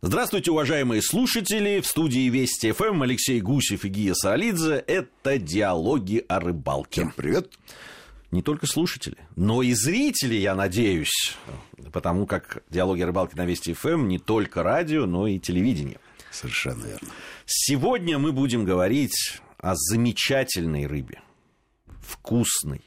Здравствуйте, уважаемые слушатели! В студии Вести ФМ Алексей Гусев и Гия Саалидзе. Это «Диалоги о рыбалке». Всем привет! Не только слушатели, но и зрители, я надеюсь. Потому как «Диалоги о рыбалке» на Вести ФМ не только радио, но и телевидение. Совершенно верно. Сегодня мы будем говорить о замечательной рыбе. Вкусной,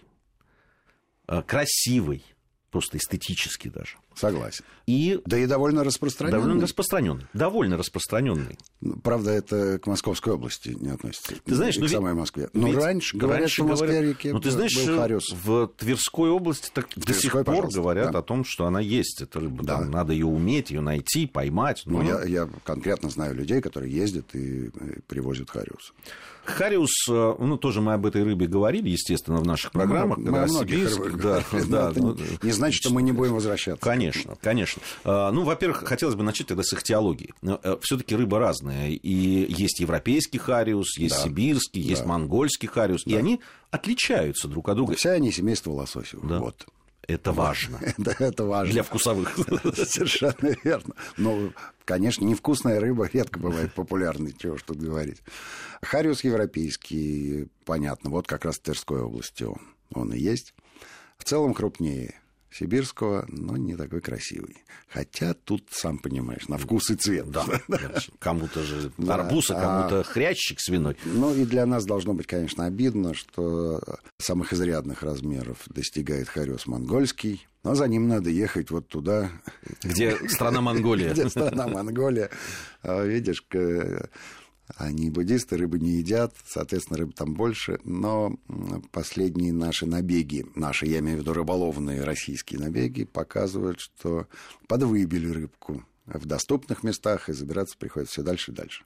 э, красивой, просто эстетически даже. Согласен. И да и довольно распространенный. Довольно распространенный. Довольно распространенный. Правда, это к Московской области не относится. Ты знаешь, к ну, самой Москве. Но ведь раньше говорят, раньше что в Москве-реке Ну, ты знаешь, был хариус. в Тверской области так до сих пор говорят да. о том, что она есть. Это рыба. Да. Там надо ее уметь, ее найти, поймать. Ну, Но я, я конкретно знаю людей, которые ездят и э, привозят хариус. Хариус, э, ну, тоже мы об этой рыбе говорили, естественно, в наших программах. Мы сибирских, рыбах да, да, но ну, не значит, что мы не будем возвращаться. Конечно, конечно. А, Ну, во-первых, хотелось бы начать тогда с их теологии. Все-таки рыба разная. И есть европейский хариус, есть Да. сибирский, есть Да. монгольский хариус. И они отличаются друг от друга. Все они семейство лососевых. Да. Вот. Это важно. Это, это важно. Для вкусовых. Совершенно верно. Но, конечно, невкусная рыба редко бывает популярной, чего тут говорить. Хариус европейский, понятно, вот как раз в Тверской области он, он и есть. В целом крупнее сибирского, но не такой красивый. Хотя тут, сам понимаешь, на вкус и цвет. Да, кому-то же арбуз, а А- кому-то хрящик свиной. Ну и для нас должно быть, конечно, обидно, что самых изрядных размеров достигает хариус монгольский, но за ним надо ехать вот туда, Где страна Монголия. где страна Монголия. А, Видишь, они буддисты, рыбы не едят, соответственно, рыбы там больше, но последние наши набеги, наши, я имею в виду рыболовные российские набеги, показывают, что подвыбили рыбку в доступных местах, и забираться приходится все дальше и дальше.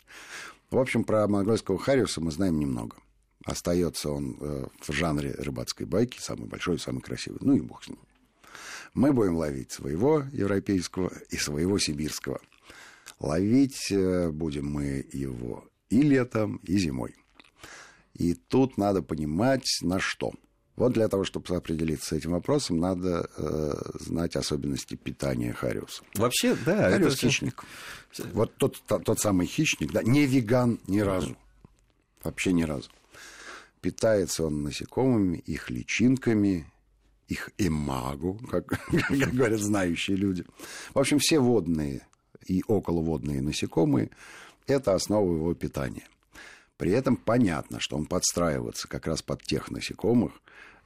В общем, про монгольского хариуса мы знаем немного. Остается он э, в жанре рыбацкой байки, самый большой самый красивый. Ну и бог с ним. Мы будем ловить своего европейского и своего сибирского. Ловить э, будем мы его и летом, и зимой. И тут надо понимать, на что. Вот для того, чтобы определиться с этим вопросом, надо э, знать особенности питания хариуса. Вообще, да. Хариус это хищник. Вот тот, тот, тот самый хищник, да, не веган ни разу. Вообще ни разу. Питается он насекомыми, их личинками, их имагу, как, как говорят знающие люди. В общем, все водные и околоводные насекомые – это основа его питания. При этом понятно, что он подстраивается как раз под тех насекомых,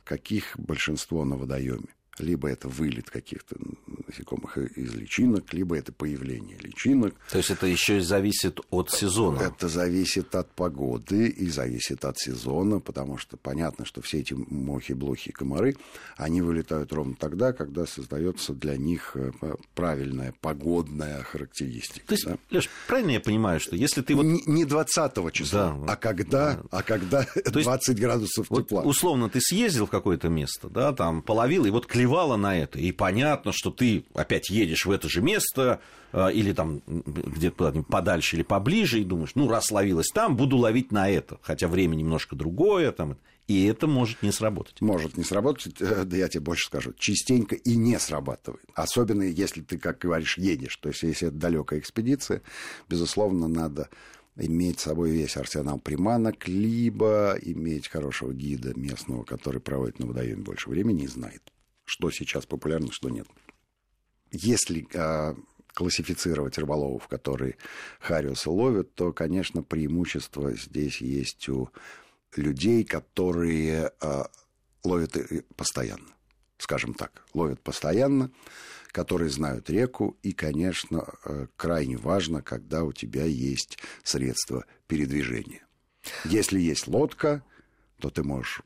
каких большинство на водоеме. Либо это вылет каких-то насекомых из личинок, либо это появление личинок. То есть это еще и зависит от сезона. Это зависит от погоды и зависит от сезона, потому что понятно, что все эти мохи, блохи и комары, они вылетают ровно тогда, когда создается для них э, правильная погодная характеристика. То есть, да. Леш, правильно я понимаю, что если ты вот Не, не 20 числа, Да. а когда, а когда есть 20 градусов Вот тепла. условно ты съездил в какое-то место, да, там половил, и вот клевала на это, и понятно, что ты опять едешь в это же место, э, или там где-то подальше или поближе, и думаешь, ну, раз ловилась там, буду ловить на это, хотя время немножко другое, там, и это может не сработать. Может не сработать, э, да я тебе больше скажу, частенько и не срабатывает. Особенно если ты, как говоришь, едешь. То есть, если это далекая экспедиция, безусловно, надо иметь с собой весь арсенал приманок, либо иметь хорошего гида местного, который проводит на водоеме больше времени и знает, что сейчас популярно, что нет. Если а, классифицировать рыболовов, которые хариуса ловят, то, конечно, преимущество здесь есть у людей, которые а, ловят постоянно. Скажем так, ловят постоянно, которые знают реку, и, конечно, э, крайне важно, когда у тебя есть средства передвижения. Если есть лодка, то ты можешь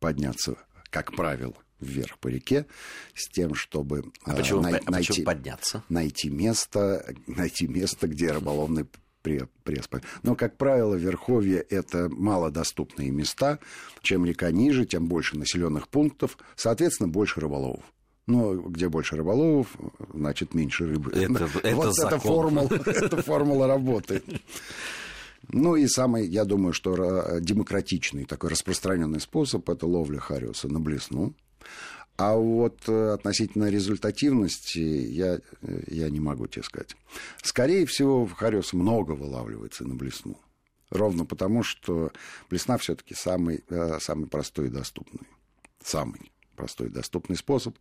подняться, как правило, вверх по реке с тем, чтобы А э, почему, най- а найти, подняться? найти место, найти место, где рыболовный пре- пресс. Но, как правило, верховье – это малодоступные места. Чем река ниже, тем больше населенных пунктов, соответственно, больше рыболовов. Но где больше рыболовов, значит, меньше рыбы. Это- это вот эта закон. формула, эта формула работает. Ну и самый, я думаю, что ра- демократичный такой распространенный способ – это ловля хариуса на блесну. А вот э, относительно результативности я, э, я не могу тебе сказать. Скорее всего, в Хариус много вылавливается на блесну. Ровно потому, что блесна все-таки самый, э, самый простой и доступный. Самый простой и доступный способ.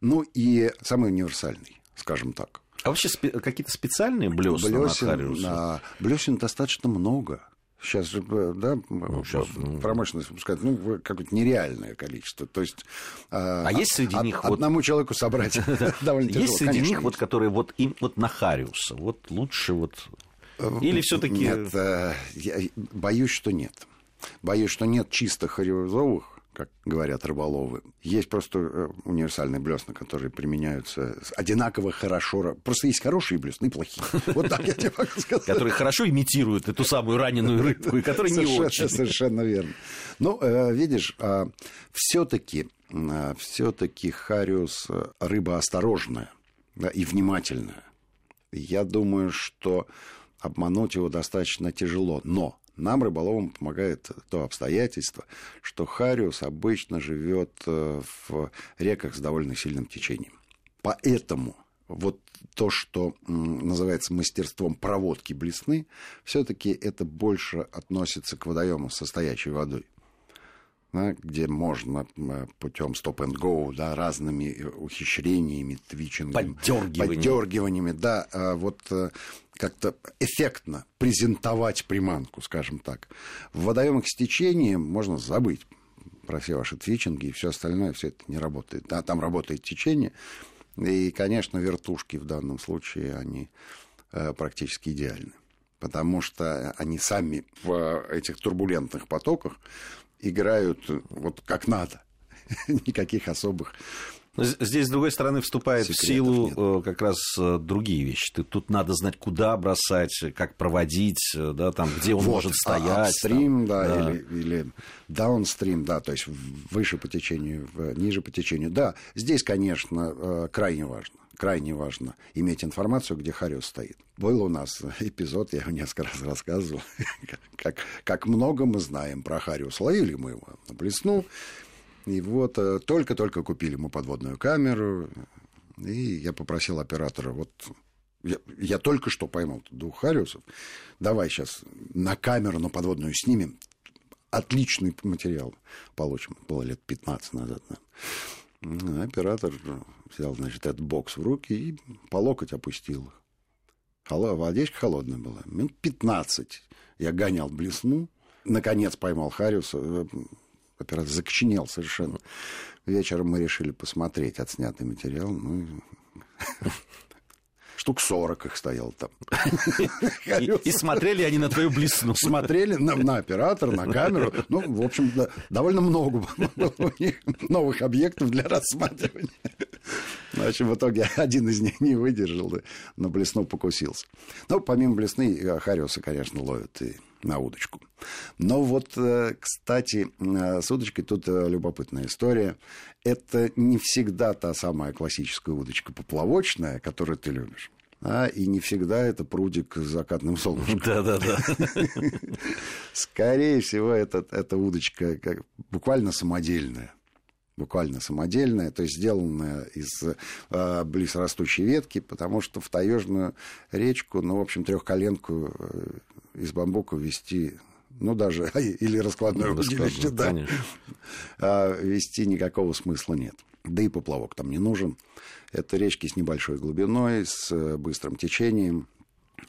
Ну и самый универсальный, скажем так. А вообще спе- какие-то специальные блесна блесен, на Хариусе? Блесен достаточно много. Сейчас же, э, да, ну, сейчас, ну... промышленность выпускает, ну, какое-то нереальное количество. То есть... А, а есть среди од, них... Одному вот... человеку собрать довольно тяжело. Есть среди них, вот, которые вот, им, вот на Хариуса, вот лучше вот... Э, Или все таки Нет, э, я боюсь, что нет. Боюсь, что нет чисто хариузовых как говорят рыболовы. Есть просто э, универсальные блесна, которые применяются одинаково хорошо. Просто есть хорошие блесна и плохие. Вот так я тебе могу сказать. Которые хорошо имитируют эту самую раненую рыбку, и которые не очень. Совершенно верно. Ну, э, видишь, а, все-таки а, все-таки хариус э, рыба осторожная и внимательная. Я думаю, что обмануть его достаточно тяжело. Но нам, рыболовам, помогает то обстоятельство, что хариус обычно живет э, в реках с довольно сильным течением. Поэтому вот то, что называется мастерством проводки блесны, все-таки это больше относится к водоемам со стоячей водой. Где можно путем стоп-н-гоу, да, разными э, ухищрениями, твичингами, поддергиваниями. поддергиваниями, да, а вот э, как-то эффектно презентовать приманку, скажем так. В водоемах с течением можно забыть про все ваши твичинги и все остальное, все это не работает. Да, там работает течение, и, конечно, вертушки в данном случае, они э, практически идеальны. Потому что они сами в этих турбулентных потоках играют вот как надо. Никаких особых Здесь, с другой стороны, вступает Секретов в силу нет. Э, как раз э, другие вещи. Тут надо знать, куда бросать, как проводить, э, да, там, где он вот, может а стоять. Апстрим, да, да. Или, или даунстрим, да, то есть выше по течению, ниже по течению. Да, здесь, конечно, крайне важно крайне важно иметь информацию, где Хариус стоит. Был у нас эпизод, я его несколько раз рассказывал, как, как много мы знаем про Хариус. Ловили мы его на блесну, и вот э, только-только купили мы подводную камеру, и я попросил оператора, вот я, я только что поймал двух Хариусов, давай сейчас на камеру, на подводную снимем, отличный материал получим. Было лет 15 назад. Да. Оператор взял, значит, этот бокс в руки и по локоть опустил их. Водичка холодная была. Минут 15 я гонял блесну, наконец поймал Хариуса, э, оператор закоченел совершенно. Вечером мы решили посмотреть отснятый материал. Ну, штук 40 их стоял там. И, смотрели они на твою блесну. Смотрели на, на оператор, на камеру. Ну, в общем, довольно много было у них новых объектов для рассматривания. В общем, в итоге один из них не выдержал, на блесну покусился. Ну, помимо блесны, э, Хариуса, конечно, ловят и на удочку. Но вот, э, кстати, э, с удочкой тут э, любопытная история. Это не всегда та самая классическая удочка поплавочная, которую ты любишь. А, и не всегда это прудик с закатным солнышком. Да-да-да. Скорее всего, это, это удочка как, буквально самодельная буквально самодельная, то есть сделанная из э, близрастущей ветки, потому что в таежную речку, ну, в общем, трехколенку из бамбука вести ну, даже, или раскладное ну, удилище, да, а, вести никакого смысла нет. Да и поплавок там не нужен. Это речки с небольшой глубиной, с э, быстрым течением.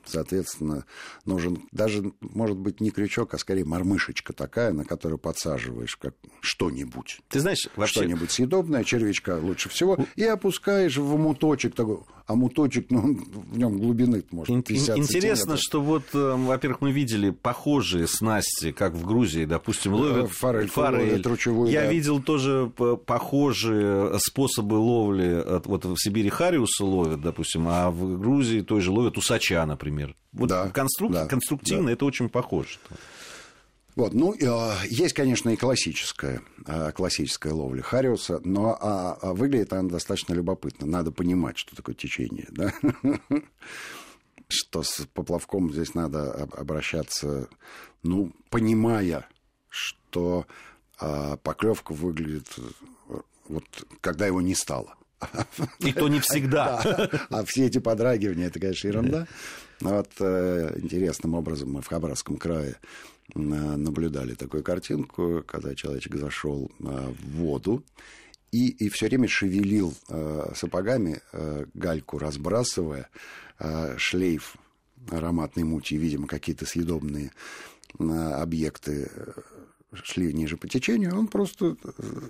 Соответственно, нужен даже, может быть, не крючок, а скорее мормышечка такая, на которую подсаживаешь как что-нибудь. Ты знаешь, вообще... Что-нибудь съедобное, червячка лучше всего, и опускаешь в муточек такой, а муточек, ну, в нем глубины может 50 Интересно, что вот, э, во-первых, мы видели похожие снасти, как в Грузии, допустим, ловят форель, форель. тручевую. Я да. видел тоже похожие способы ловли, вот в Сибири хариуса ловят, допустим, а в Грузии той же ловят усача, например. Вот да, конструк... да, конструктивно да. это очень похоже. Вот, ну, э, есть, конечно, и классическая, э, классическая ловля хариуса, но а, а выглядит она достаточно любопытно. Надо понимать, что такое течение, да? Что с поплавком здесь надо обращаться, ну, понимая, что а, поклевка выглядит вот когда его не стало. И то не всегда. А все эти подрагивания, это, конечно, ерунда. Вот э, интересным образом мы в Хабаровском крае э, наблюдали такую картинку, когда человечек зашел э, в воду и, и все время шевелил сапогами, гальку разбрасывая, шлейф ароматной мути, видимо, какие-то съедобные объекты шли ниже по течению, он просто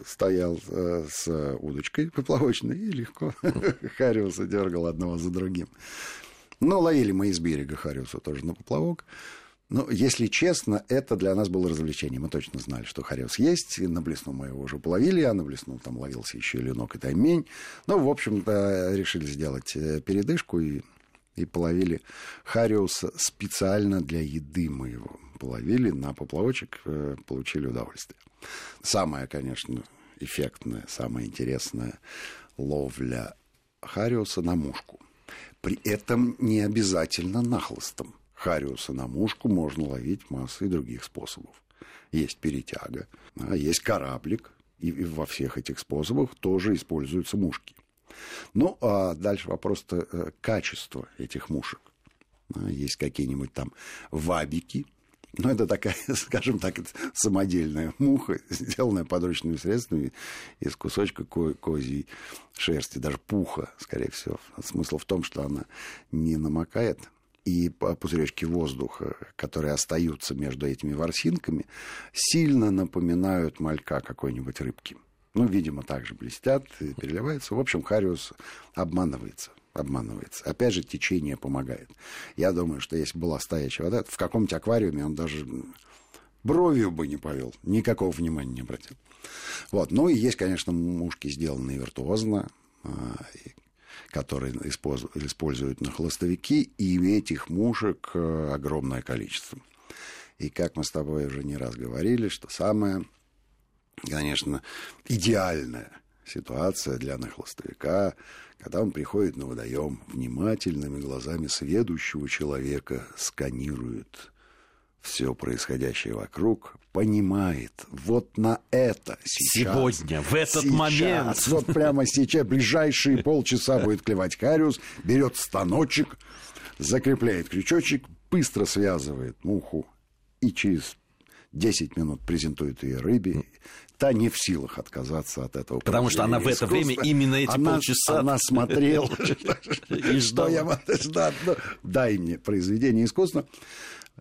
стоял с удочкой поплавочной и легко хариуса дергал одного за другим. Но ловили мы из берега Хариуса тоже на поплавок. Но, если честно, это для нас было развлечение. Мы точно знали, что Хариус есть. И на Блесну мы его уже половили, а на Блесну там ловился еще ленок и таймень. Ну, в общем-то, решили сделать э, передышку и, и половили Хариуса специально для еды мы его половили на поплавочек, э, получили удовольствие. Самая, конечно, эффектная, самая интересная ловля Хариуса на мушку – при этом не обязательно нахлыстом. Хариуса на мушку можно ловить массой других способов. Есть перетяга, а есть кораблик, и во всех этих способах тоже используются мушки. Ну, а дальше вопрос-то э, качества этих мушек. Есть какие-нибудь там вабики – ну, это такая, скажем так, самодельная муха, сделанная подручными средствами из кусочка ко- козьей шерсти, даже пуха, скорее всего. Смысл в том, что она не намокает, и пузыречки воздуха, которые остаются между этими ворсинками, сильно напоминают малька какой-нибудь рыбки. Ну, видимо, также блестят, переливаются. В общем, Хариус обманывается обманывается. Опять же, течение помогает. Я думаю, что если была стоячая вода, в каком-нибудь аквариуме он даже бровью бы не повел, никакого внимания не обратил. Вот. Ну и есть, конечно, мушки, сделанные виртуозно, а, которые используют на холостовики, и этих мушек э, огромное количество. И как мы с тобой уже не раз говорили, что самое, конечно, идеальная ситуация для нахлостовика – когда он приходит на водоем, внимательными глазами сведущего человека сканирует все происходящее вокруг, понимает, вот на это сейчас... Сегодня, в этот сейчас, момент. Вот прямо сейчас, ближайшие полчаса будет клевать кариус, берет станочек, закрепляет крючочек, быстро связывает муху и через 10 минут презентует ее рыбе та не в силах отказаться от этого. Потому что она в это время именно эти она, полчаса... Она смотрела, что я... Дай мне произведение искусства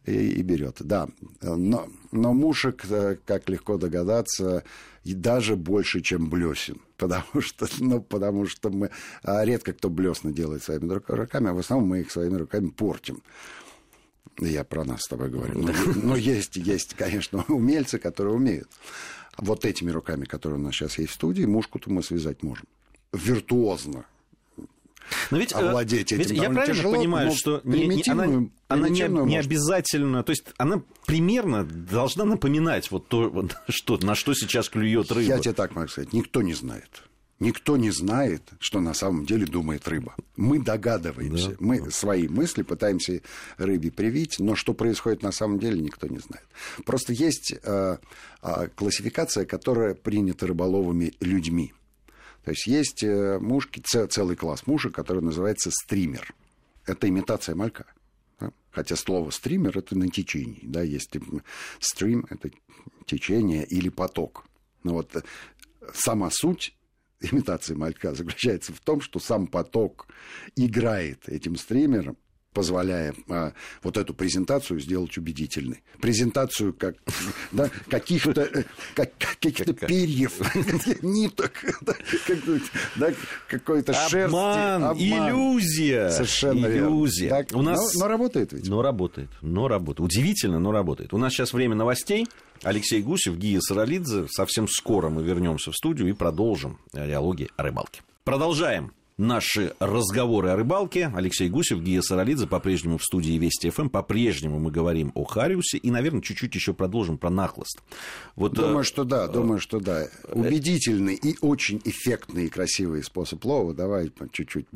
и, берет. Да, но, мушек, э, как легко догадаться, и даже больше, чем блесен. Потому что, ну, потому что мы а редко кто блесна делает своими руками, а в основном мы их своими руками портим. Я про нас с тобой говорю. Но, но есть, есть, конечно, умельцы, которые умеют вот этими руками, которые у нас сейчас есть в студии, мушку-то мы связать можем. Виртуозно. Но ведь, э, овладеть этим ведь я правильно тяжело, понимаю, что не, не, она, она не, не обязательно, то есть она примерно должна напоминать вот то, вот, что, на что сейчас клюет рыба. Я тебе так могу сказать, никто не знает. Никто не знает, что на самом деле думает рыба. Мы догадываемся. Да, мы да. свои мысли пытаемся рыбе привить, но что происходит на самом деле, никто не знает. Просто есть э, э, классификация, которая принята рыболовыми людьми. То есть есть э, мушки, целый класс мушек, который называется стример. Это имитация малька. Да? Хотя слово стример это на течении. Да? Есть стрим это течение или поток. Но вот э, сама суть имитации малька заключается в том, что сам поток играет этим стримером, позволяя а, вот эту презентацию сделать убедительной. Презентацию как, да, каких-то э, как, каких перьев, ниток, да, какой-то шерсти. Обман, иллюзия. Совершенно иллюзия. Так, У нас... но, но работает ведь. Но работает, но работает. Удивительно, но работает. У нас сейчас время новостей. Алексей Гусев, Гия Саралидзе. Совсем скоро мы вернемся в студию и продолжим диалоги о рыбалке. Продолжаем наши разговоры о рыбалке. Алексей Гусев, Гия Саралидзе по-прежнему в студии Вести ФМ. По-прежнему мы говорим о Хариусе и, наверное, чуть-чуть еще продолжим про нахлост. Вот, думаю, э... что да, думаю, что да. Убедительный и очень эффектный и красивый способ лова. Давай чуть-чуть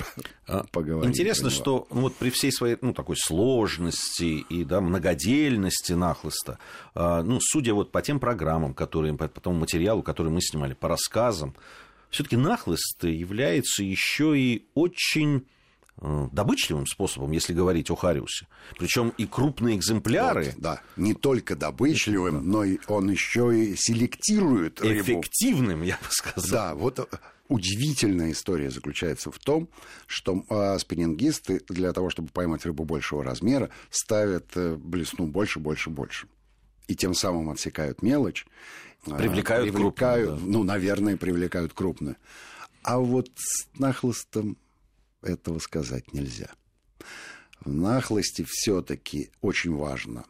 а, поговорим. Интересно, что ну, вот при всей своей ну, такой сложности и да, многодельности нахлоста, а, ну, судя вот по тем программам, которые, по тому материалу, который мы снимали, по рассказам, все-таки нахлыст является еще и очень Э, добычливым способом, если говорить о Хариусе. Причем и крупные экземпляры. Вот, да, не только добычливым, но и он еще и селектирует рыбу. Эффективным, я бы сказал. Да, вот э, удивительная история заключается в том, что э, спиннингисты для того, чтобы поймать рыбу большего размера, ставят э, блесну больше, больше, больше. И тем самым отсекают мелочь. Привлекают, привлекают крупную. Да. Ну, наверное, привлекают крупную. А вот с нахлыстом этого сказать нельзя. В нахлости все-таки очень важно,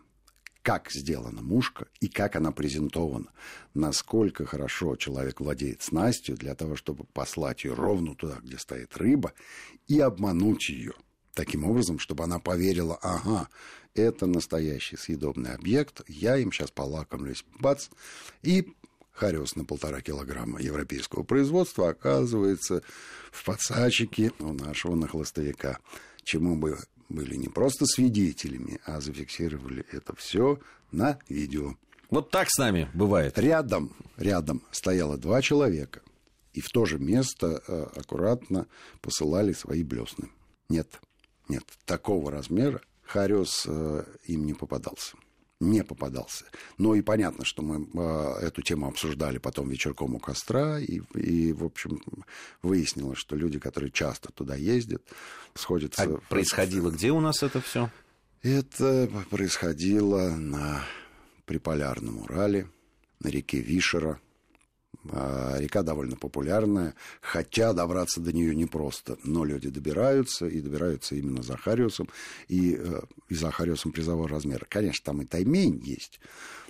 как сделана мушка и как она презентована. Насколько хорошо человек владеет снастью для того, чтобы послать ее ровно туда, где стоит рыба, и обмануть ее. Таким образом, чтобы она поверила, ага, это настоящий съедобный объект, я им сейчас полакомлюсь, бац, и Хариус на полтора килограмма европейского производства оказывается в подсачике у нашего нахлостовика, чему мы были не просто свидетелями, а зафиксировали это все на видео. Вот так с нами бывает. Рядом, рядом стояло два человека, и в то же место э, аккуратно посылали свои блесны. Нет, нет, такого размера Хариус э, им не попадался не попадался. Но и понятно, что мы э, эту тему обсуждали потом вечерком у костра, и, и, в общем, выяснилось, что люди, которые часто туда ездят, сходятся... А происходило где у нас это все? Это происходило на Приполярном Урале, на реке Вишера, река довольно популярная, хотя добраться до нее непросто. Но люди добираются, и добираются именно за Хариусом, и, э, и за Хариусом призового размера. Конечно, там и таймень есть,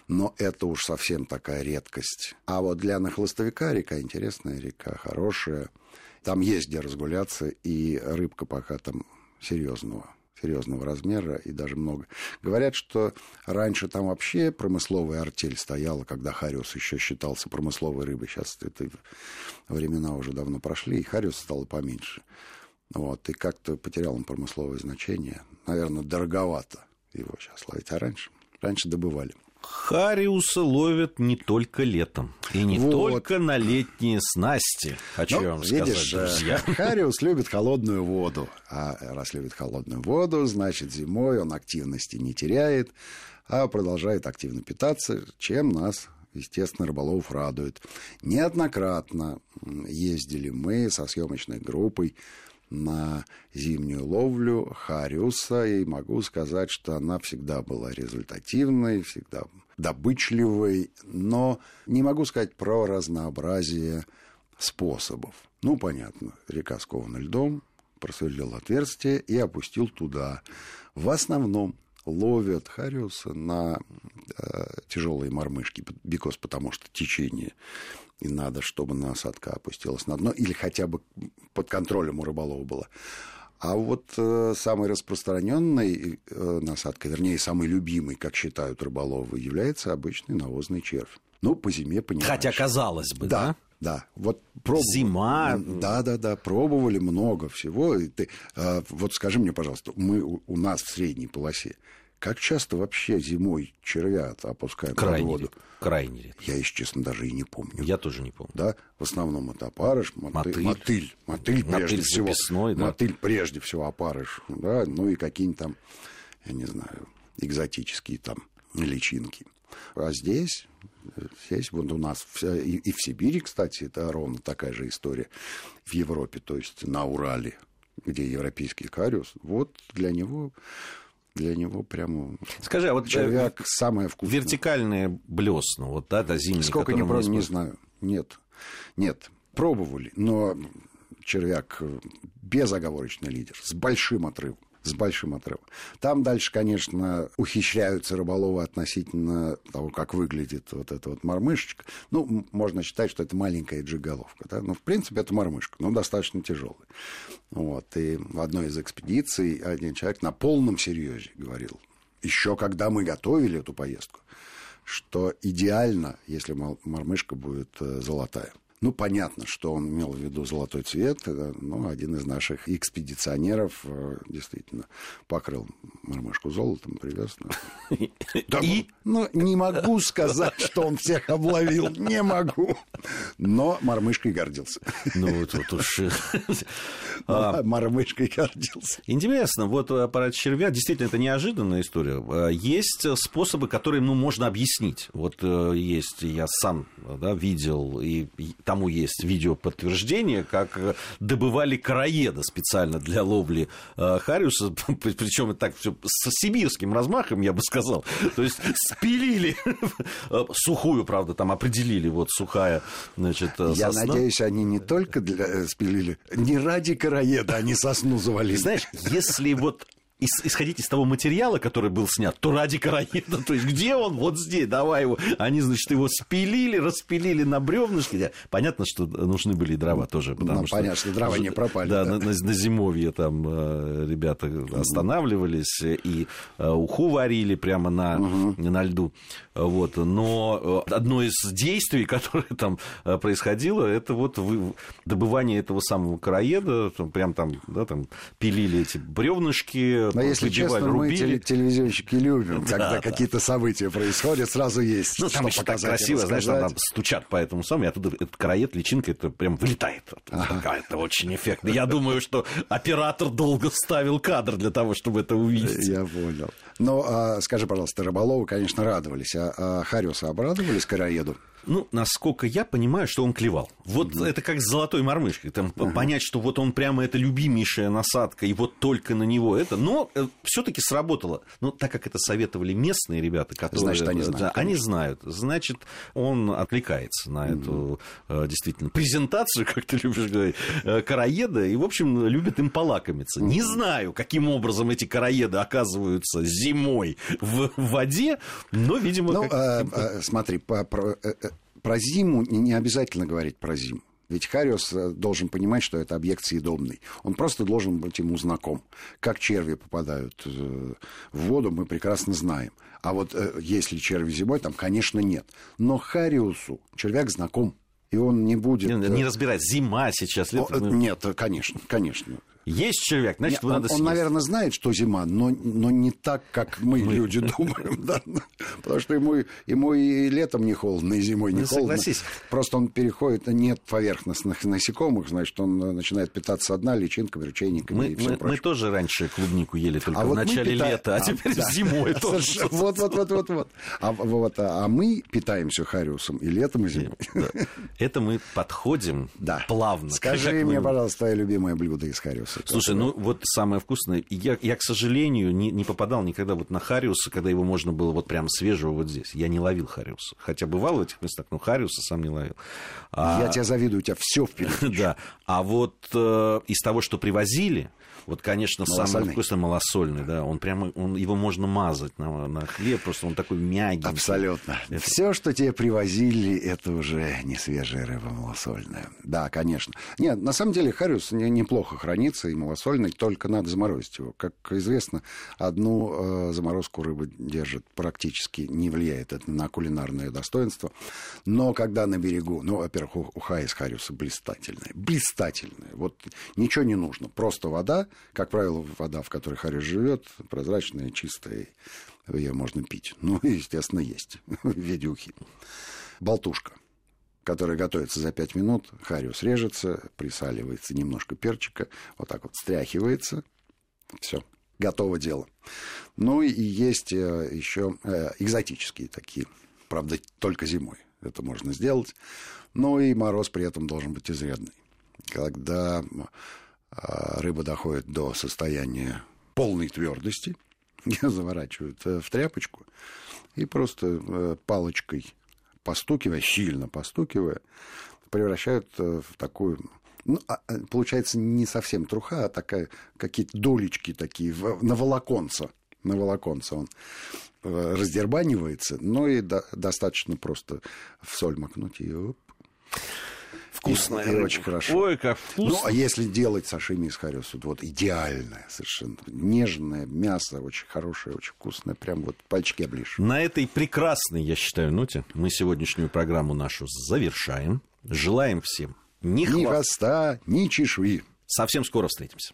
но это уж совсем такая редкость. А вот для нахлостовика река интересная, река хорошая. Там есть где разгуляться, и рыбка пока там серьезного серьезного размера и даже много. Говорят, что раньше там вообще промысловая артель стояла, когда Хариус еще считался промысловой рыбой. Сейчас это времена уже давно прошли, и Хариус стало поменьше. Вот, и как-то потерял он промысловое значение. Наверное, дороговато его сейчас ловить. А раньше? Раньше добывали. Хариуса ловят не только летом. И не вот. только на летние снасти, хочу ну, вам видишь, сказать, друзья. Хариус любит холодную воду. А раз любит холодную воду, значит, зимой он активности не теряет, а продолжает активно питаться, чем нас естественно, рыболов радует. Неоднократно ездили мы со съемочной группой на зимнюю ловлю Хариуса, и могу сказать, что она всегда была результативной, всегда добычливой, но не могу сказать про разнообразие способов. Ну, понятно, река скована льдом, просверлил отверстие и опустил туда. В основном ловят хариуса на э, тяжелые мормышки, бикос, потому что течение и надо, чтобы насадка опустилась на дно, или хотя бы под контролем у рыболова было. А вот э, самой распространенной э, насадкой, вернее, самой любимой, как считают рыболовы, является обычный навозный червь. Ну, по зиме, понимаешь. Хотя казалось бы, да? Да, да. Вот пробовали. Зима. Да, да, да, пробовали много всего. И ты, э, вот скажи мне, пожалуйста, мы у, у нас в средней полосе как часто вообще зимой червя опускают крайне под воду? Редко, крайне редко. Я, если честно, даже и не помню. Я тоже не помню. Да? В основном это опарыш, мотыль. Мотыль, мотыль, мотыль прежде всего. Записной, да. Мотыль прежде всего опарыш. Да? Ну и какие-нибудь там, я не знаю, экзотические там личинки. А здесь, здесь вот у нас, и, и в Сибири, кстати, это ровно такая же история. В Европе, то есть на Урале, где европейский кариус, вот для него для него прямо Скажи, а вот червяк э, самое вкусное. Вертикальные блесна, вот да, да, зимние. Сколько не пробовали, не знаю. Нет, нет, пробовали, но червяк безоговорочный лидер, с большим отрывом с большим отрывом. Там дальше, конечно, ухищряются рыболовы относительно того, как выглядит вот эта вот мормышечка. Ну, можно считать, что это маленькая джиголовка, да? но, в принципе, это мормышка, но достаточно тяжелая. Вот. И в одной из экспедиций один человек на полном серьезе говорил, еще когда мы готовили эту поездку, что идеально, если мормышка будет э, золотая. Ну, понятно, что он имел в виду золотой цвет. Ну, один из наших экспедиционеров э, действительно покрыл мормышку золотом, привез. И? Ну, не могу сказать, что он всех обловил. Не могу. Но мормышкой гордился. Ну, тут уж... А, мормышкой гордился. Интересно, вот аппарат червя, действительно, это неожиданная история. Есть способы, которые, ну, можно объяснить. Вот э, есть, я сам да, видел, и тому есть видео подтверждение, как добывали караеда специально для ловли э, хариуса, причем так все с сибирским размахом, я бы сказал. То есть спилили сухую, правда, там определили, вот сухая, значит, сосна. Я надеюсь, они не только для, спилили, не ради караеда они сосну завалили. Знаешь, если вот исходить из того материала, который был снят, то ради караида, то есть где он? Вот здесь, давай его. Они, значит, его спилили, распилили на бревнышке. Понятно, что нужны были и дрова тоже. Потому ну, что, понятно, что дрова не пропали. Да, да. На, на зимовье там э, ребята останавливались и э, уху варили прямо на, угу. на льду. Вот. Но э, одно из действий, которое там происходило, это вот добывание этого самого караеда, прям там, да, там пилили эти бревнышки, но если честно, рубили. мы телевизионщики любим, когда да, какие-то события происходят, сразу есть ну, там что показать. красиво, знаешь, там, там стучат по этому самому, и оттуда этот караед, личинка, это прям вылетает. Ага. Это очень эффектно. Я думаю, что оператор долго ставил кадр для того, чтобы это увидеть. Я понял. Но а, скажи, пожалуйста, рыболовы, конечно, радовались. А, а обрадовались караеду? Ну, насколько я понимаю, что он клевал. Вот mm-hmm. это как с золотой мормышкой. Там uh-huh. понять, что вот он прямо это любимейшая насадка, и вот только на него это. Но э, все-таки сработало. Но так как это советовали местные ребята, которые. Значит, они знают. Да, они знают. Значит, он откликается на mm-hmm. эту э, действительно презентацию, как ты любишь говорить, э, караеда, и, в общем, любит им полакомиться. Mm-hmm. Не знаю, каким образом эти караеды оказываются зимой в воде, но, видимо. Ну, как... смотри, по, про, про зиму не обязательно говорить про зиму. Ведь Хариус э, должен понимать, что это объект съедобный. Он просто должен быть ему знаком. Как черви попадают э, в воду, мы прекрасно знаем. А вот э, если черви зимой, там, конечно, нет. Но Хариусу червяк знаком. И он не будет... Не, не разбирать, зима сейчас. Лето... Нет, конечно, конечно. Есть червяк, значит, Нет, его надо он, он, наверное, знает, что зима, но, но не так, как мы, мы... люди, думаем. Да? Потому что ему, ему и летом не холодно, и зимой не ну, холодно. Согласись. Просто он переходит, нет поверхностных насекомых, значит, он начинает питаться одна личинками, ручейниками мы, и всем мы, прочим. мы тоже раньше клубнику ели только а в вот начале питаем... лета, а, а теперь да. зимой тоже. Вот, вот, вот, вот, вот. А, вот, а мы питаемся хариусом и летом, и зимой. Это мы подходим плавно. Скажи мне, пожалуйста, твое любимое блюдо из хариуса. Слушай, ну вот самое вкусное. Я, я к сожалению, не, не попадал никогда вот на Хариуса, когда его можно было вот прям свежего вот здесь. Я не ловил Хариуса. Хотя бывал в этих местах, но Хариуса сам не ловил. А... Я тебя завидую, у тебя все впереди. Да. А вот э, из того, что привозили, вот, конечно, самый вкусный малосольный, да. Он прямо, он, его можно мазать на, на хлеб, просто он такой мягкий. Абсолютно. Это... Все, что тебе привозили, это уже не свежая рыба малосольная. Да, конечно. Нет, на самом деле Хариус неплохо хранится, и малосольный, только надо заморозить его. Как известно, одну э, заморозку рыбы держит практически, не влияет это на кулинарное достоинство. Но когда на берегу, ну, во-первых, уха из Хариуса блистательная. Блистательная. Вот ничего не нужно, просто вода, как правило, вода, в которой Харис живет, прозрачная, чистая, ее можно пить. Ну, естественно, есть в виде ухи. Болтушка которая готовится за 5 минут, хариус режется, присаливается немножко перчика, вот так вот стряхивается, все, готово дело. Ну и есть э, еще э, экзотические такие, правда, только зимой это можно сделать, но и мороз при этом должен быть изрядный. Когда рыба доходит до состояния полной твердости, ее заворачивают э, в тряпочку и просто э, палочкой постукивая, сильно постукивая, превращают э, в такую ну, а, получается не совсем труха, а такая, какие-то долечки такие, на волоконца. На волоконца он раздербанивается, но и до, достаточно просто в соль макнуть и оп, вкусная. И, и очень хорошо. Ой, как вкусно. Ну, а если делать сашими из хариуса, вот идеальное совершенно. Нежное мясо, очень хорошее, очень вкусное. Прям вот пальчики оближешь. На этой прекрасной, я считаю, ноте мы сегодняшнюю программу нашу завершаем. Желаем всем ни, ни хвоста, ни чешуи. Совсем скоро встретимся.